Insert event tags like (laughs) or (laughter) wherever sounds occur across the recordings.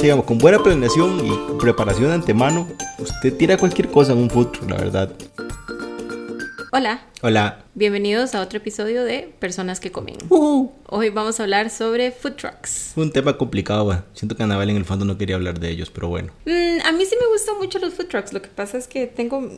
digamos, con buena planeación y preparación de antemano, usted tira cualquier cosa en un food truck, la verdad. Hola, Hola. bienvenidos a otro episodio de Personas que Comen. Uh, Hoy vamos a hablar sobre food trucks. un tema complicado, va. Siento que Anabel en el fondo no quería hablar de ellos, pero bueno. Mm, a mí sí me gustan mucho los food trucks, lo que pasa es que tengo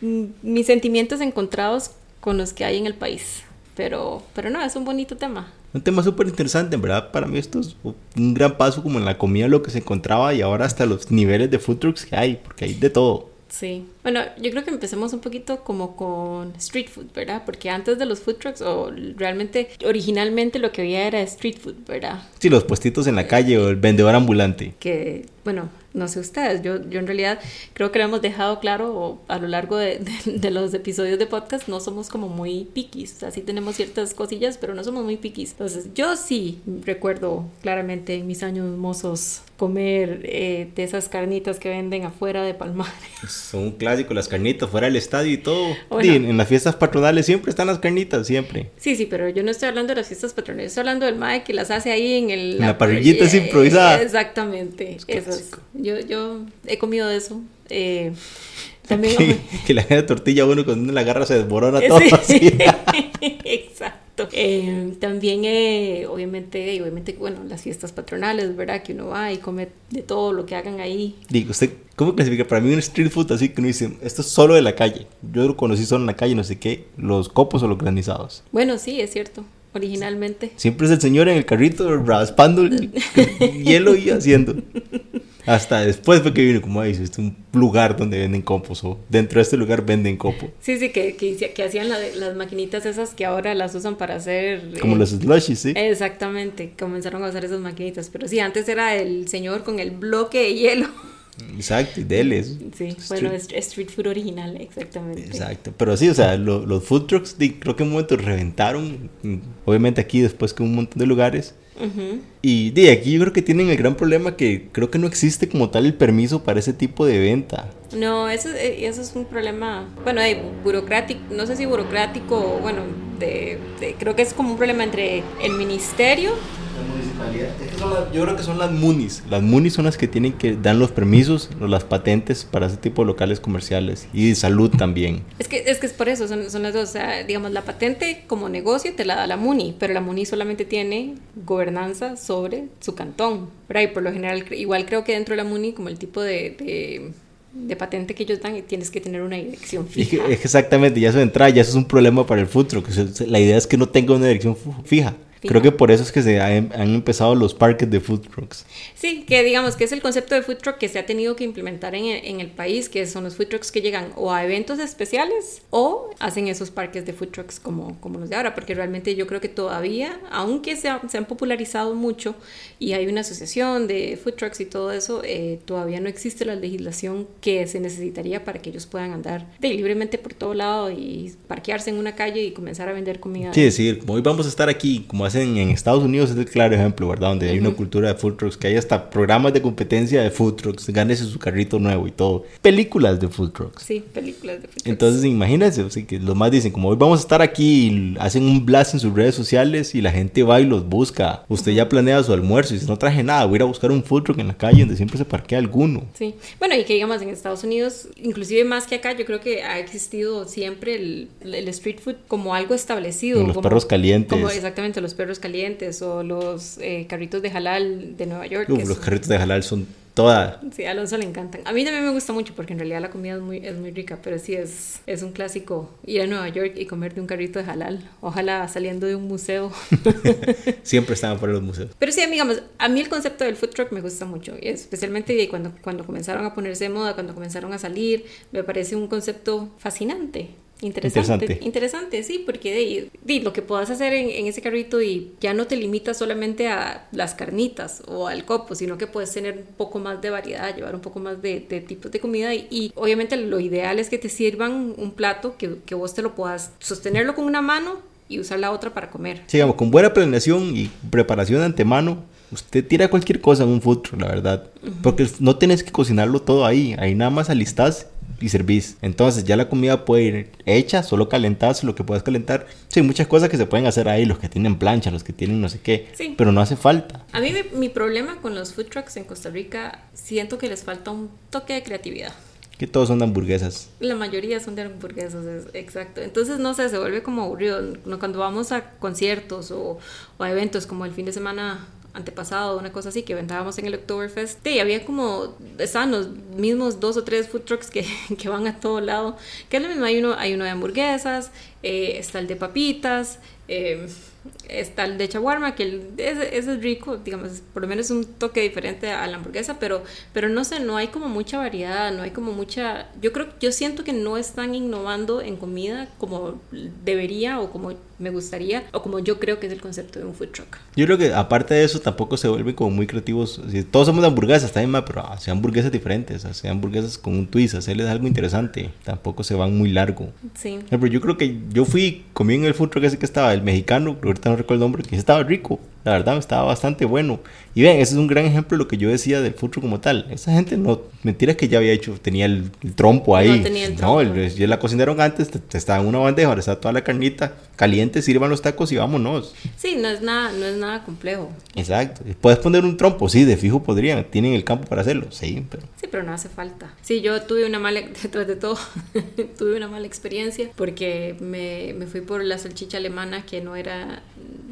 mis sentimientos encontrados con los que hay en el país. Pero, pero no, es un bonito tema. Un tema súper interesante, en verdad. Para mí esto es un gran paso como en la comida, lo que se encontraba y ahora hasta los niveles de food trucks que hay, porque hay de todo. Sí. Bueno, yo creo que empecemos un poquito como con street food, ¿verdad? Porque antes de los food trucks, o realmente, originalmente lo que había era street food, ¿verdad? Sí, los puestitos en la calle o el vendedor ambulante. que, bueno, no sé ustedes, yo, yo en realidad creo que lo hemos dejado claro a lo largo de, de- de los episodios de podcast, no somos como muy piquis, o sea, sí tenemos ciertas cosillas, pero no somos muy piquis. Entonces, yo sí recuerdo claramente en mis años mozos comer eh, de esas carnitas que venden afuera de Palmares. Son un clásico, las carnitas fuera del estadio y todo. Bueno. Sí, en, en las fiestas patronales siempre están las carnitas, siempre. Sí, sí, pero yo no estoy hablando de las fiestas patronales, estoy hablando del mae que las hace ahí en el... En la parrillita esa improvisada. Exactamente, Es. Yo, yo he comido de eso. eh, también... (laughs) Que, que la tortilla, bueno, cuando uno la agarra se desborona todo Sí. así. (laughs) (laughs) Exacto. Eh, también, eh, obviamente, obviamente, bueno, las fiestas patronales, ¿verdad? Que uno va y come de todo lo que hagan ahí. Digo, ¿usted cómo clasifica? Para mí un street food así que uno dice, esto es solo de la calle. Yo lo conocí solo en la calle, no sé qué, los copos o los granizados. Bueno, sí, es cierto, originalmente. Siempre es el señor en el carrito raspando el hielo y haciendo. Hasta después fue que vino, como ahí, este es un lugar donde venden copos o dentro de este lugar venden copo. Sí, sí, que, que, que hacían la- las maquinitas esas que ahora las usan para hacer... Como eh, los slushies, ¿sí? Exactamente, comenzaron a usar esas maquinitas. Pero sí, antes era el señor con el bloque de hielo. Exacto, y dele eso. Sí, Street- bueno, es street food original, exactamente. Exacto, pero sí, o sea, lo- los food trucks di- creo que en un momento reventaron, mm, obviamente aquí después que un montón de lugares. Ujú. Y de aquí yo creo que tienen el gran problema que creo que no existe como tal el permiso para ese tipo de venta. No, eso, eh, eso es un problema, bueno, de burocrático, no sé si burocrático, bueno, de, de- creo que es como un problema entre el ministerio, La municipalidad, es que son las- yo creo que son las MUNIs. Las MUNIs son las que tienen que dan los permisos las patentes para ese tipo de locales comerciales y de salud también. (laughs) es que es, que es por eso, son, son las dos, o sea, digamos, la patente como negocio te la da la MUNI, pero la MUNI solamente tiene gobernanza sobre su cantón, ¿verdad? Y por lo general, igual creo que dentro de la MUNI, como el tipo de, de, de patente que ellos dan, tienes que tener una dirección fija. es que exactamente, ya eso de entrada, ya eso es un problema para el food truck. o sea, La idea es que no tenga una dirección fu- fija. Creo que por eso es que se ha- han empezado los parques de food trucks. Sí, que digamos que es el concepto de food truck que se ha tenido que implementar en el, en el país, que son los food trucks que llegan o a eventos especiales o hacen esos parques de food trucks como, como los de ahora, porque realmente yo creo que todavía, aunque se, ha- se han popularizado mucho y hay una asociación de food trucks y todo eso, eh, todavía no existe la legislación que se necesitaría para que ellos puedan andar de, libremente por todo lado y parquearse en una calle y comenzar a vender comida. Sí, decir, hoy vamos a estar aquí, como hacen en Estados Unidos, es el claro ejemplo, ¿verdad? Donde hay una cultura de food trucks, que hay hasta programas de competencia de food trucks, gánese su carrito nuevo y todo. Películas de food trucks. Sí, películas de food trucks. Entonces, imagínense, sea, que los más dicen, como hoy vamos a estar aquí, y hacen un blast en sus redes sociales y la gente va y los busca. Usted ya planea su almuerzo y dice, no traje nada, voy a ir a buscar un food truck en la calle donde siempre se parquea alguno. Sí, bueno, y que digamos en Estados Unidos, inclusive más que acá, yo creo que ha existido siempre el, el street food como algo establecido. Como los como- perros calientes. Como exactamente, los perros calientes o los eh, carritos de halal de Nueva York. Uf, los son- carritos de halal son toda... Sí, a Alonso le encantan. A mí también me gusta mucho porque en realidad la comida es muy, es muy rica, pero sí es, es un clásico ir a Nueva York y comer de un carrito de halal. Ojalá saliendo de un museo. (laughs) Siempre estaban por los museos. Pero sí, digamos, a mí el concepto del food truck me gusta mucho, y especialmente cuando, cuando comenzaron a ponerse de moda, cuando comenzaron a salir, me parece un concepto fascinante. Interesante, Interesante. interesante, sí, porque de, de lo que puedas hacer en, en ese carrito y ya no te limitas solamente a las carnitas o al copo, sino que puedes tener un poco más de variedad, llevar un poco más de, de tipos de comida y, y obviamente lo ideal es que te sirvan un plato que, que vos te lo puedas sostenerlo con una mano y usar la otra para comer. Sí, digamos, con buena planeación y preparación de antemano, usted tira cualquier cosa en un truck, la verdad. Porque no tienes que cocinarlo todo ahí. Ahí nada más alistás y servís. Entonces ya la comida puede ir hecha, solo calentarse lo que puedas calentar. Sí, muchas cosas que se pueden hacer ahí, los que tienen plancha, los que tienen no sé qué, Sí. pero no hace falta. A mí mi, mi problema con los food trucks en Costa Rica, siento que les falta un toque de creatividad. Que todos son de hamburguesas. La mayoría son de hamburguesas, es- exacto. Entonces, no sé, se vuelve como aburrido. Cuando vamos a conciertos o, o a eventos como el fin de semana antepasado, una cosa así, que vendábamos en el Oktoberfest, sí, había como, estaban los mismos dos o tres food trucks que, (laughs) que van a todo lado, que es lo mismo, hay uno, hay uno de hamburguesas, eh, está el de papitas, eh, está el de shawarma, que el- ese, ese es rico, digamos, por lo menos un toque diferente a la hamburguesa, pero, pero no sé, no hay como mucha variedad, no hay como mucha, yo creo, yo siento que no están innovando en comida como debería o como me gustaría o como yo creo que es el concepto de un food truck. Yo creo que aparte de eso tampoco se vuelven como muy creativos. Sí, Todos somos de hamburguesas, también, ma, pero hacen hamburguesas diferentes, hacen hamburguesas con un twist, hacerles algo interesante. Tampoco se van muy largo. Sí. Ejemplo, yo creo que yo fui, comí en el food truck ese que estaba, el mexicano, pero no recuerdo el nombre, que estaba rico. La verdad, estaba bastante bueno. Y ven, ese es un gran ejemplo de lo que yo decía del truck como tal. Esa gente no, mentira que ya había hecho, tenía el, el trompo ahí. No tenía el No, trompo. el- ya la cocinaron antes, te- te estaba en una bandeja, ahora está toda la carnita caliente, sirvan los tacos y vámonos. Sí, no es nada, no es nada complejo. Exacto. ¿Puedes poner un trompo? Sí, de fijo podrían. Tienen el campo para hacerlo. Sí, pero... Sí, pero no hace falta. Sí, yo tuve una mala, (laughs) detrás de todo, (laughs) tuve una mala experiencia porque me, me fui por la salchicha alemana que no era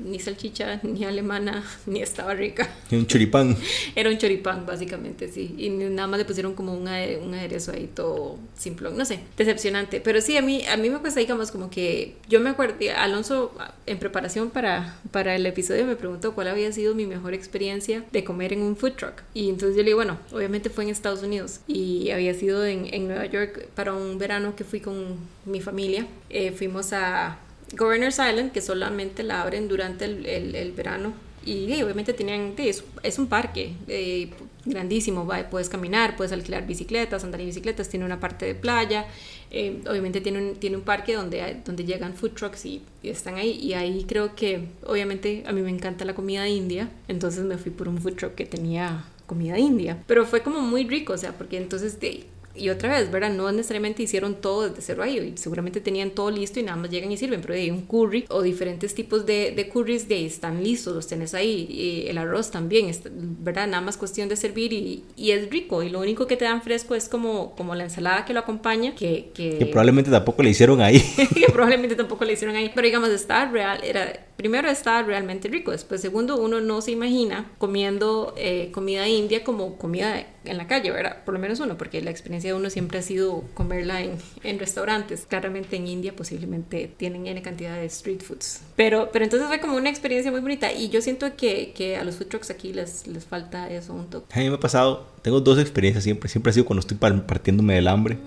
ni salchicha, ni alemana, (laughs) ni estaba rica. Un choripán. (laughs) Era un choripán, básicamente, sí. Y nada más le pusieron como un, un aderezo ahí todo simplón. No sé, decepcionante. Pero sí, a mí, a mí me cuesta, digamos, como que yo me acuerdo, Alonso, en preparación para, para el episodio, me preguntó cuál había sido mi mejor experiencia de comer en un food truck. Y entonces yo le digo, bueno, obviamente fue en Estados Unidos y había sido en, en Nueva York para un verano que fui con mi familia. Eh, fuimos a Governor's Island, que solamente la abren durante el, el- verano. Y obviamente tenían, es, un parque eh, grandísimo, va, puedes caminar, puedes alquilar bicicletas, andar en bicicletas, tiene una parte de playa, eh, obviamente tiene un, tiene un parque donde, donde llegan food trucks y, y están ahí. Y ahí creo que, obviamente, a mí me encanta la comida india, entonces me fui por un food truck que tenía comida india. Pero fue como muy rico, o sea, porque entonces de, y otra vez, ¿verdad? No necesariamente hicieron todo desde cero ahí, seguramente tenían todo listo y nada más llegan y sirven, pero hay un curry o diferentes tipos de, de curries de están listos, los tenés ahí, y el arroz también, está- ¿verdad? Nada más cuestión de servir y, y es rico, y lo único que te dan fresco es como, como la ensalada que lo acompaña, que, que, Que probablemente tampoco le hicieron ahí. (laughs) que probablemente tampoco le hicieron ahí. Pero digamos, estaba real, era, primero estaba realmente rico. Después, segundo, uno no se imagina comiendo eh, comida india como comida en la calle, ¿verdad? Por lo menos uno, porque la experiencia de uno siempre ha sido comerla en, en restaurantes. Claramente en India posiblemente tienen N cantidad de street foods. Pero, pero entonces fue como una experiencia muy bonita. Y yo siento que, que a los food trucks aquí les, les falta eso un toque. A mí me ha pasado, tengo dos experiencias siempre. Siempre ha sido cuando estoy par- partiéndome del hambre.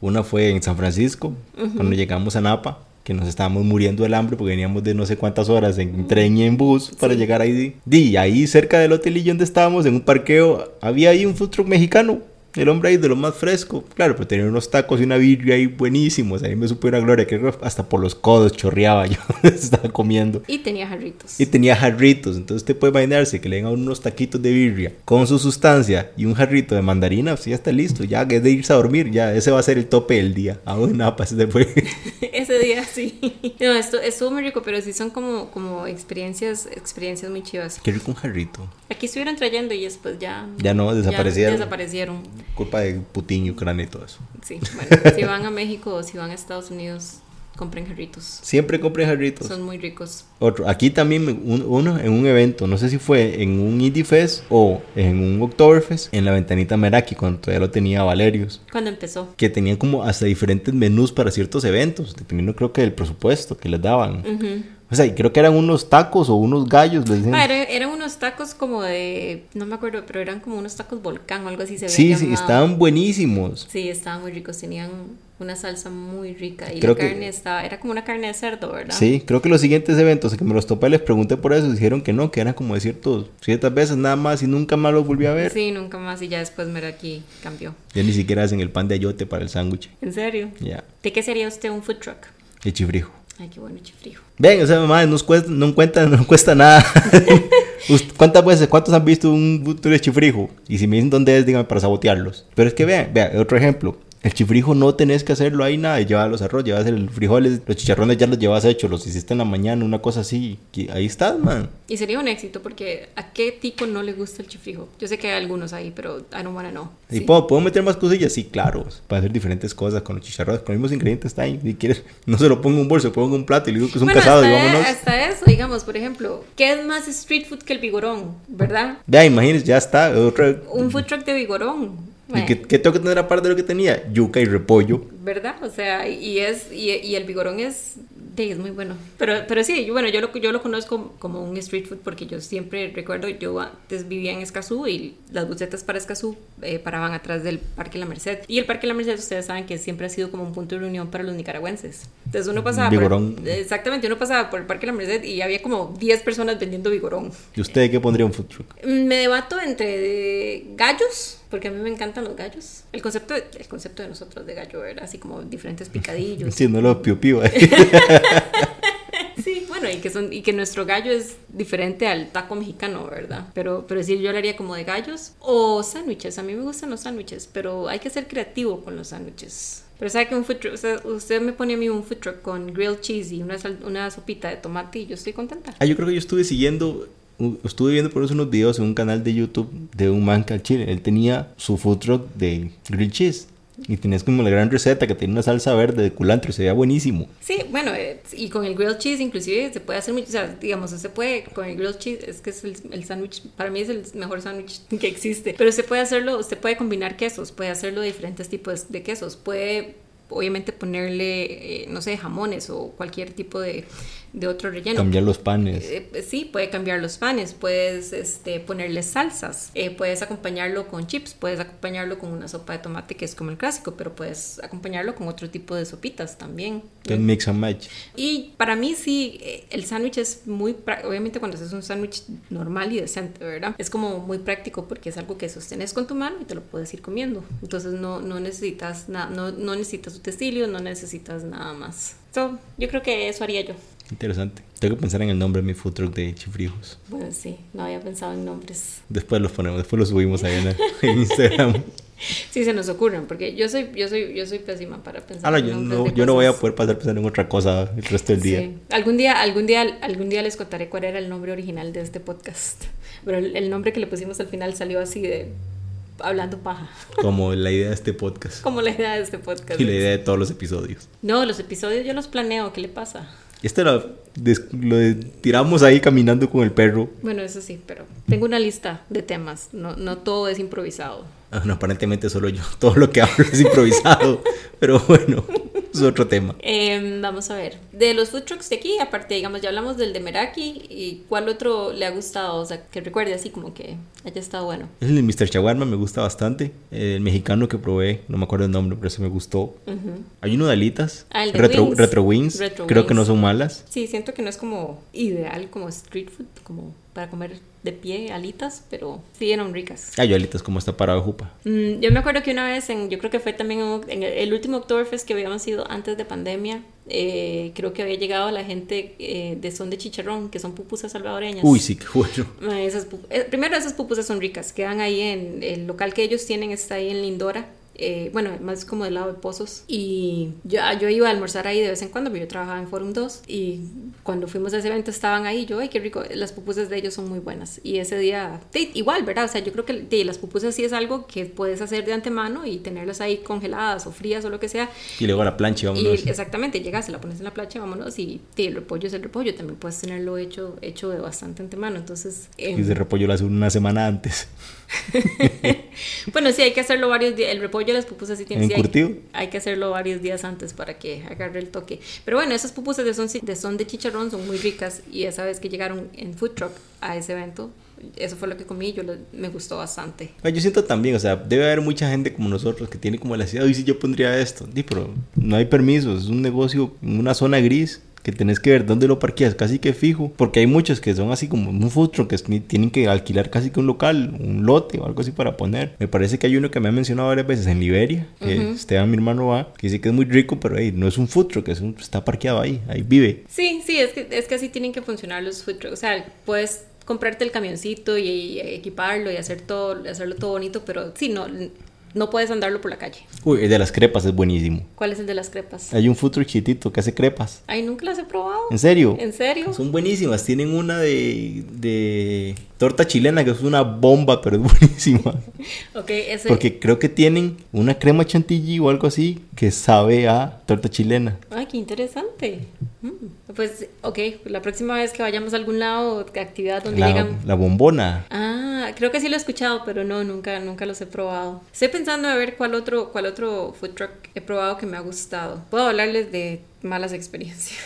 Una fue en San Francisco, cuando llegamos a Napa, que nos estábamos muriendo del hambre porque veníamos de no sé cuántas horas en tren y en bus para llegar ahí. Di, ahí cerca del hotelillo donde estábamos, en un parqueo, había ahí un food truck mexicano. El hombre ahí de lo más fresco, claro, pero tenía unos tacos y una birria ahí buenísimos. Ahí me supo una gloria, que hasta por los codos chorreaba yo, (laughs) estaba comiendo. Y tenía jarritos. Y tenía jarritos, entonces usted puede imaginarse que le den a uno unos taquitos de birria con su sustancia y un jarrito de mandarina, pues ya está listo, ya que es de irse a dormir, ya ese va a ser el tope del día. Aún nada, pues después. (laughs) Ese día sí. (laughs) No, esto estuvo muy rico, pero sí son como, como experiencias, experiencias muy chivas. Qué rico un jarrito. Aquí estuvieron trayendo y después ya. Ya no, desaparecieron. desaparecieron. Culpa de Putin y Ucrania y todo eso. Sí, bueno, (laughs) si van a México o si van a Estados Unidos, compren jarritos. Siempre compré jarritos. Son muy ricos. Otro, aquí también un- uno en un evento, no sé si fue en un Indie Fest o en un Oktoberfest, en la ventanita Meraki, cuando todavía lo tenía Valerius. Cuando empezó. que tenían como hasta diferentes menús para ciertos eventos, dependiendo creo que del presupuesto que les daban. Ujú. O sea, y creo que eran unos tacos o unos gallos, les decían. Ah, era- eran unos tacos como de. No me acuerdo, pero eran como unos tacos volcán o algo así se sí, sí, llamado. estaban buenísimos. Sí, estaban muy ricos. Tenían una salsa muy rica. Y Creo la que- carne estaba. Era como una carne de cerdo, ¿verdad? Sí, creo que los siguientes eventos que me los topé les pregunté por eso, dijeron que no, que eran como de ciertos, ciertas veces nada más y nunca más los volví a ver. Sí, nunca más. Y ya después Meraki cambió. Ya ni siquiera hacen el pan de ayote para el sándwich. ¿En serio? Ya, ¿De qué sería usted un food truck? el chifrijo. Ay, qué bueno, chifrijo. Ven, o sea, mamá, no cuesta, no cuenta, no cuesta nada. (laughs) ¿Cuántas veces, cuántos han visto un futuro de chifrijo? Y si me dicen dónde es, díganme para sabotearlos. Pero es que vean, vean, otro ejemplo. El chifrijo no tenés que hacerlo ahí nada, llevas los arroz, llevas el frijoles, los chicharrones ya los llevas hechos, los hiciste en la mañana, una cosa así, que ahí estás, man. Y sería un éxito porque ¿a qué tico no le gusta el chifrijo? Yo sé que hay algunos ahí, pero I don't wanna know. ¿Y puedo, puedo meter más cosillas? Sí, claro, para hacer diferentes cosas con los chicharrones, con los mismos ingredientes está ahí. Si quieres, no se lo pongo en un bolso, pongo en un plato y le digo que es un bueno, casado hasta, y vámonos. hasta eso, digamos, por ejemplo, ¿qué es más street food que el vigorón? ¿Verdad? Ya, imagínense, ya está. Otra... Un food truck de vigorón. ¿Y qué, qué, tengo que tener aparte de lo que tenía? Yuca y repollo. ¿Verdad? O sea, y es y, y el vigorón es es muy bueno. Pero, pero sí, yo, bueno, yo lo, yo lo conozco como un street food porque yo siempre recuerdo, yo antes vivía en Escazú y las bucetas para Escazú eh, paraban atrás del Parque La Merced. Y el Parque La Merced, ustedes saben que siempre ha sido como un punto de reunión para los nicaragüenses. Entonces uno pasaba vigorón. por... Exactamente, uno pasaba por el Parque La Merced y había como 10 personas vendiendo vigorón. ¿Y usted qué pondría un food truck? Me debato entre gallos porque a mí me encantan los gallos. El concepto de, el concepto de nosotros de gallo era así como diferentes picadillos. Sí, no lo piu piu. sí, bueno, y que, son, y que nuestro gallo es diferente al taco mexicano, ¿verdad? Pero, pero sí, yo lo haría como de gallos o sándwiches. A mí me gustan los sándwiches, pero hay que ser creativo con los sándwiches. Pero sabe que un food truck, usted, usted, me pone a mí un food truck con grilled cheese y una, una sopita de tomate y yo estoy contenta. Ah, yo creo que yo estuve siguiendo estuve viendo por eso unos videos en un canal de YouTube de un man que al chile. Él tenía su food truck de grilled cheese. Y tenías como la gran receta que tenía una salsa verde de culantro y se veía buenísimo. Sí, bueno, eh, y con el grilled cheese inclusive se puede hacer mucho, o sea, digamos, se puede con el grilled cheese, es que es el, el sándwich, para mí es el mejor sándwich que existe, pero se puede hacerlo, usted puede combinar quesos, puede hacerlo de diferentes tipos de quesos, puede obviamente ponerle, eh, no sé, jamones o cualquier tipo de, de otro relleno. Cambiar los panes. Eh, sí, puede cambiar los panes, puedes este, ponerle salsas, eh, puedes acompañarlo con chips, puedes acompañarlo con una sopa de tomate que es como el clásico, pero puedes acompañarlo con otro tipo de sopitas también. El mix and match. Y para mí sí, eh, el sándwich es muy, obviamente cuando haces un sándwich normal y decente, ¿verdad? Es como muy práctico porque es algo que sostenes con tu mano y te lo puedes ir comiendo. Entonces no, no necesitas nada, no, no necesitas utensilio, no necesitas nada más. So, yo creo que eso haría yo. Interesante. Tengo que pensar en el nombre de mi food truck de chifrijos. Bueno, sí, no había pensado en nombres. Después los ponemos, después los subimos ahí en, (laughs) en Instagram. (laughs) sí, se nos ocurren, porque yo soy, yo soy, yo soy pésima para pensar. Ah, no, yo no, yo no voy a poder pasar pensando en otra cosa el resto del día. Algún día, algún día, algún día les contaré cuál era el nombre original de este podcast. Pero el, el nombre que le pusimos al final salió así de hablando paja. (laughs) Como la idea de este podcast. Como la idea de este podcast. Y la idea de todos los episodios. No, los episodios yo los planeo, ¿qué le pasa? Este lo, lo, tiramos ahí caminando con el perro. Bueno, eso sí, pero tengo una lista de temas. No, no todo es improvisado. (laughs) Aparentemente solo yo. (laughs) Todo lo que hablo es improvisado. (laughs) pero bueno, es otro tema. Eh, vamos a ver. De los food trucks de aquí, aparte, digamos, ya hablamos del de Meraki. ¿Y cuál otro le ha gustado? O sea, que recuerde así como que haya estado bueno. El de Mr. Chaguarma me gusta bastante. El mexicano que probé, no me acuerdo el nombre, pero ese me gustó. Uh -huh. Hay uno de alitas. Ah, el de retro, wings. retro Wings. Retro Creo wings. que no son malas. Sí, siento que no es como ideal, como street food, como para comer de pie alitas, pero sí eran ricas. Ah, yo alitas como está parado Jupa. Mm, yo me acuerdo que una vez, en, yo creo que fue también en, el, el último Oktoberfest que habíamos ido antes de pandemia, eh, creo que había llegado la gente eh, de Son de Chicharrón, que son pupusas salvadoreñas. Uy, sí, qué bueno. (laughs) Esas eh, primero, esas pupusas son ricas, quedan ahí en el local que ellos tienen, está ahí en Lindora. Eh, bueno, más como del lado de Pozos. Y yo, yo iba a almorzar ahí de vez en cuando, pero yo trabajaba en Forum 2. Y cuando fuimos a ese evento estaban ahí. Yo, ay, qué rico, las pupusas de ellos son muy buenas. Y ese día, igual, ¿verdad? O sea, yo creo que las pupusas sí es algo que puedes hacer de antemano y tenerlas ahí congeladas o frías o lo que sea. Y luego a la plancha vámonos. Y, exactamente, llegas, se la pones en la plancha, vámonos. Y el repollo es el repollo. También puedes tenerlo hecho, hecho de bastante antemano. Entonces. Eh, y ese repollo lo hace una semana antes. (laughs) bueno, sí, hay que hacerlo varios días. El repollo de las pupusas sí tiene. ¿En sí? Hay, hay, que hacerlo varios días antes para que agarre el toque. Pero bueno, esas pupusas de son de, son de chicharrón son muy ricas. Y esa vez que llegaron en food truck a ese evento, eso fue lo que comí y yo lo, me gustó bastante. Yo siento también, o sea, debe haber mucha gente como nosotros que tiene como la ciudad, y si yo pondría esto, sí, pero no hay permisos, es un negocio en una zona gris que tenés que ver dónde lo parqueas casi que fijo, porque hay muchos que son así como un food truck, que tienen que alquilar casi que un local, un lote o algo así para poner. Me parece que hay uno que me ha mencionado varias veces en Liberia, que uh -huh. Esteban, mi hermano, va, que dice que es muy rico, pero hey, no es un food truck, es un, está parqueado ahí, ahí vive. Sí, sí, es que, es que así tienen que funcionar los food trucks, o sea, puedes comprarte el camioncito y, y equiparlo y hacer todo, hacerlo todo bonito, pero sí, no no puedes andarlo por la calle. Uy, el de las crepas es buenísimo. ¿Cuál es el de las crepas? Hay un truck chiquitito que hace crepas. Ay, nunca las he probado. ¿En serio? ¿En serio? Son buenísimas. Tienen una de, de torta chilena que es una bomba, pero es (laughs) buenísima. Ok, ese. Porque creo que tienen una crema chantilly o algo así que sabe a torta chilena. Ay, qué interesante. Mm, Pues, ok, la próxima vez que vayamos a algún lado, actividad donde La, llegan. la bombona. Ah, creo que sí lo he escuchado, pero no, nunca, nunca los he probado. Estoy pensando a ver cuál otro, cuál otro food truck he probado que me ha gustado. Puedo hablarles de malas experiencias.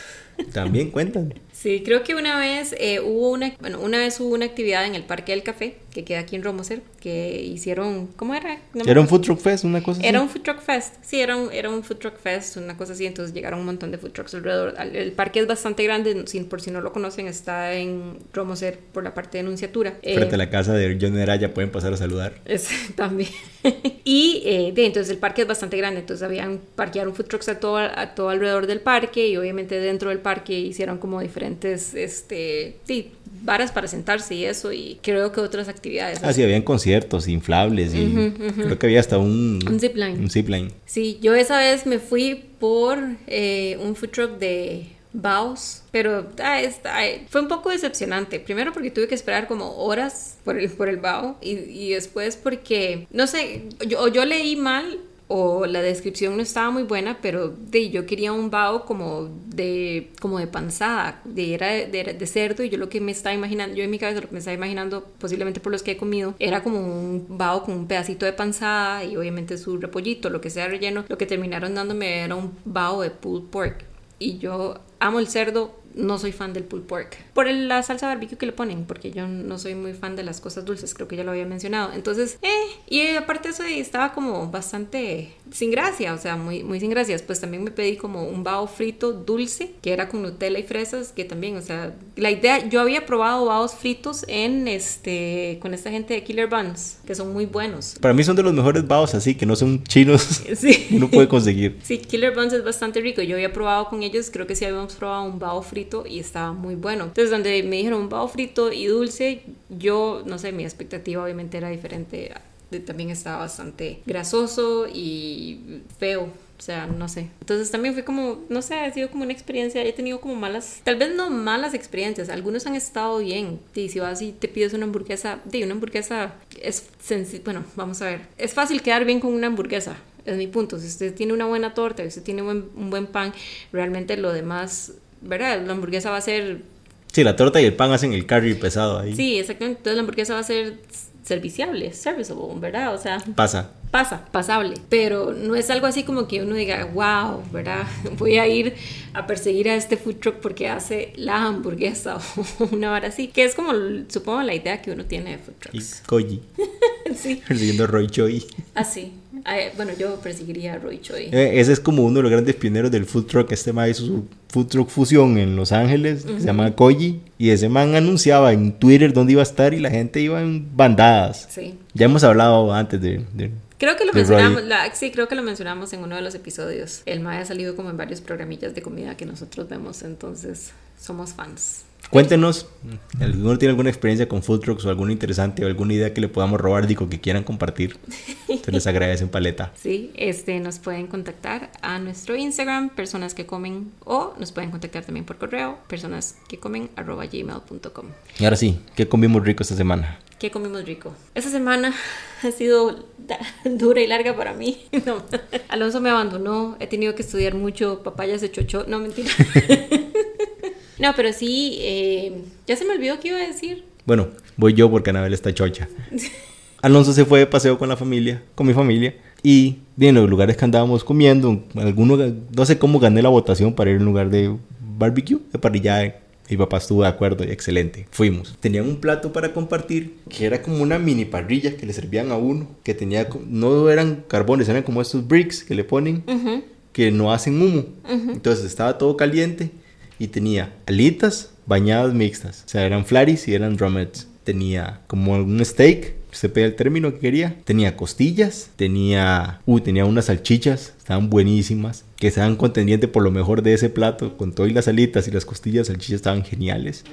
También cuentan. Sí, creo que una vez eh, hubo una, bueno, una vez hubo una actividad en el Parque del Café, que queda aquí en Romoser, que hicieron, ¿cómo era? No Era un food truck fest, una cosa así. Era un food truck fest, sí, era un, era un food truck fest, una cosa así, entonces llegaron un montón de food trucks alrededor. Al- El parque es bastante grande, sin- por si no lo conocen, está en Romoser por la parte de Nunciatura. Eh, Frente a la casa de John Araya pueden pasar a saludar. es- (laughs) también. y eh, de, entonces el parque es bastante grande, entonces habían parquearon food trucks a todo, a todo alrededor del parque y obviamente dentro del parque hicieron como diferentes, este, sí, varas para sentarse y eso y creo que otras actividades. Ah, sí, habían conciertos inflables y creo que había hasta un... Un zipline. Un zipline. Sí, yo esa vez me fui por eh, un food truck de Baos, pero ah, está- fue un poco decepcionante. Primero porque tuve que esperar como horas por el, por el Bao y, y después porque, no sé, yo, yo leí mal o la descripción no estaba muy buena, pero de, yo quería un bao como de, como de panzada, de, era de, cerdo y yo lo que me estaba imaginando, yo en mi cabeza lo que me estaba imaginando, posiblemente por los que he comido, era como un bao con un pedacito de panzada y obviamente su repollito, lo que sea relleno, lo que terminaron dándome era un bao de pulled pork. Y yo amo el cerdo, no soy fan del pulled pork. Por el- la salsa barbecue que le ponen, porque yo no soy muy fan de las cosas dulces, creo que ya lo había mencionado. Entonces, eh, y aparte de eso estaba como bastante sin gracia, o sea, muy, muy sin gracias. Pues también me pedí como un bao frito dulce, que era con Nutella y fresas, que también, o sea, la idea, yo había probado baos fritos en este, con esta gente de Killer Buns, que son muy buenos. Para mí son de los mejores baos así, que no son chinos. (laughs) Sí. Uno puede conseguir. Sí, Killer Buns es bastante rico. Yo había probado con ellos, creo que sí habíamos probado un bao frito y estaba muy bueno. Entonces, donde me dijeron un bao frito y dulce, yo, no sé, mi expectativa obviamente era diferente. También estaba bastante grasoso y feo. O sea, no sé. Entonces también fue como, no sé, ha sido como una experiencia. He tenido como malas, tal vez no malas experiencias. Algunos han estado bien. Y si vas y te pides una hamburguesa, de una hamburguesa es sencillo. Bueno, vamos a ver. Es fácil quedar bien con una hamburguesa. Es mi punto. Si usted tiene una buena torta, si usted tiene un buen pan, realmente lo demás, ¿verdad? La hamburguesa va a ser Sí, la torta y el pan hacen el carry pesado ahí. Sí, exactamente. Entonces la hamburguesa va a ser serviciable, serviceable, ¿verdad? O sea, Pasa. pasa, pasable. Pero no es algo así como que uno diga, wow, ¿verdad? (laughs) Voy a ir a perseguir a este food truck porque hace la hamburguesa (laughs) o una vara así. Que es como, supongo, la idea que uno tiene de food Y trucks. Koji. (laughs) Sí, Persiguiendo Roy Choi. así. Ay, Bueno, yo perseguiría a Roy Choi. Eh, ese es como uno de los grandes pioneros del food truck. Este man hizo su food truck fusión en Los Ángeles, que se llama Koji. Y ese man anunciaba en Twitter dónde iba a estar y la gente iba en bandadas. Sí. Ya hemos hablado antes de... de- Creo que lo mencionamos, la- sí, creo que lo mencionamos en uno de los episodios. El Mae ha salido como en varios programillas de comida que nosotros vemos, entonces somos fans. Cuéntenos, ¿alguno tiene alguna experiencia con food trucks o alguna interesante o alguna idea que le podamos robar, digo, que quieran compartir? Se les agradece en paleta. (laughs) Sí, este, nos pueden contactar a nuestro Instagram, personas que comen, o nos pueden contactar también por correo, personas que comen arroba gmail.com. Y ahora sí, ¿qué comimos rico esta semana? ¿Qué comimos rico? Esta semana ha sido dura y larga para mí. (laughs) No. Alonso me abandonó, he tenido que estudiar mucho, papaya se chochó, no mentira. (laughs) No, pero sí, eh, ya se me olvidó qué iba a decir. Bueno, voy yo porque Anabel está chocha. Alonso se fue de paseo con la familia, con mi familia. Y bien, los lugares que andábamos comiendo, alguno, no sé cómo gané la votación para ir a un lugar de barbecue, de parrillaje. Mi papá estuvo de acuerdo y excelente. Fuimos. Tenían un plato para compartir que era como una mini parrilla que le servían a uno. Que tenía, no eran carbones, eran como estos bricks que le ponen que no hacen humo. Entonces estaba todo caliente y tenía alitas bañadas mixtas. O sea, eran flaris y eran drumettes. Tenía como un steak, se pega el término que quería. Tenía costillas, tenía, uy, tenía unas salchichas, estaban buenísimas, que estaban contendientes por lo mejor de ese plato, con todas las alitas y las costillas, salchichas estaban geniales.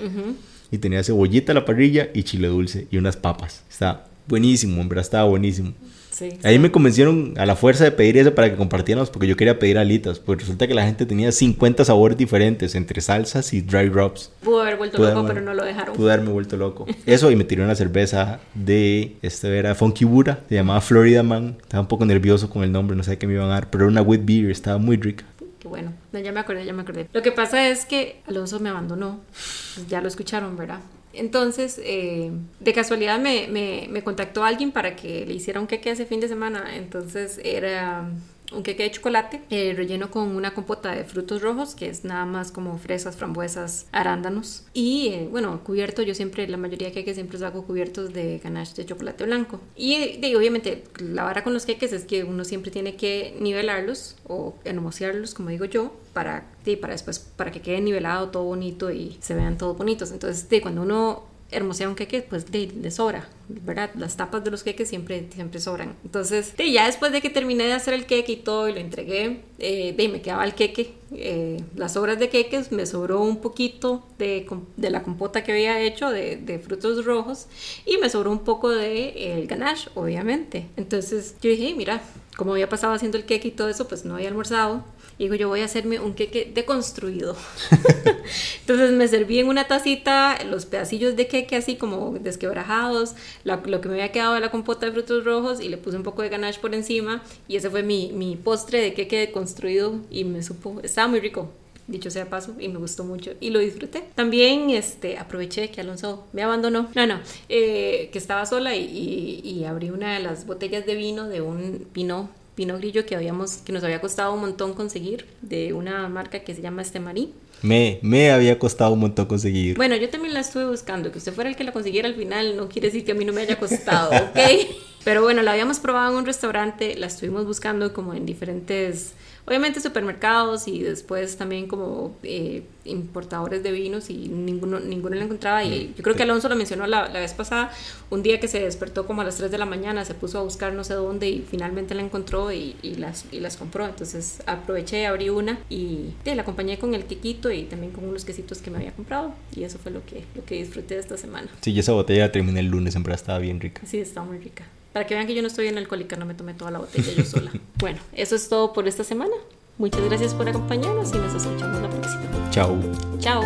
Y tenía cebollita a la parrilla y chile dulce y unas papas. Está buenísimo, en verdad estaba buenísimo. Sí. Ahí me convencieron a la fuerza de pedir eso para que compartiéramos porque yo quería pedir alitas. Pues resulta que la gente tenía 50 sabores diferentes entre salsas y dry rubs. Pudo haber vuelto loco, pero no lo dejaron. Pude haberme vuelto loco. Eso y me tiró una cerveza de, este era Funky Buddha, se llamaba Florida Man. Estaba un poco nervioso con el nombre, no sé qué me iban a dar, pero era una wheat beer, estaba muy rica. Qué bueno. No, ya me acordé, ya me acordé. Lo que pasa es que Alonso me abandonó. Pues Ya lo escucharon, ¿verdad? Entonces, eh, de casualidad me, me, me contactó alguien para que le hiciera un queque ese fin de semana. Entonces era un queque de chocolate eh, relleno con una compota de frutos rojos, que es nada más como fresas, frambuesas, arándanos. Y eh, bueno, cubierto, yo siempre, la mayoría de queques siempre los hago cubiertos de ganache de chocolate blanco. Y de- obviamente, la vara con los queques es que uno siempre tiene que nivelarlos o hermosearlos, como digo yo, para, para después, para que quede nivelado todo bonito y se vean todos bonitos. Entonces, de, cuando uno hermosea un queque, pues de, sobra, ¿verdad? Las tapas de los queques siempre, siempre sobran. Entonces, de, ya después de que terminé de hacer el queque y todo y lo entregué, eh, de, me quedaba el queque, eh, las sobras de queques, me sobró un poquito de, de la compota que había hecho de, de frutos rojos y me sobró un poco de eh, el ganache, obviamente. Entonces, yo dije, "Hey, mira, como había pasado haciendo el queque y todo eso, pues no había almorzado. Y digo, yo voy a hacerme un queque deconstruido. (laughs) Entonces me serví en una tacita los pedacillos de queque así como desquebrajados, lo que me había quedado de la compota de frutos rojos y le puse un poco de ganache por encima y ese fue mi, mi postre de queque deconstruido y me supo, estaba muy rico. Dicho sea paso, y me gustó mucho y lo disfruté. También este, aproveché que Alonso me abandonó. No, no, eh, que estaba sola y abrí una de las botellas de vino de un vino Pino Grillo que habíamos que nos había costado un montón conseguir de una marca que se llama Estemarí. Me, me había costado un montón conseguir. Bueno, yo también la estuve buscando. Que usted fuera el que la consiguiera al final no quiere decir que a mí no me haya costado, (laughs) ¿ok? Pero bueno, la habíamos probado en un restaurante, la estuvimos buscando como en diferentes, obviamente supermercados y después también como eh, importadores de vinos y ninguno, ninguno la encontraba. Y yo creo que Alonso lo mencionó la, la vez pasada, un día que se despertó como a las 3 de la mañana, se puso a buscar no sé dónde y finalmente la encontró y, y las, y las compró. Entonces aproveché, abrí una y sí, la acompañé con el quequito y también con unos quesitos que me había comprado. Y eso fue lo que, lo que disfruté esta semana. Sí, yo esa botella la terminé el lunes, verdad estaba bien rica. Sí, está muy rica. Para que vean que yo no estoy en alcohólica, no me tomé toda la botella yo sola. (laughs) bueno, eso es todo por esta semana. Muchas gracias por acompañarnos y nos escuchamos la próxima. Chao. Chao.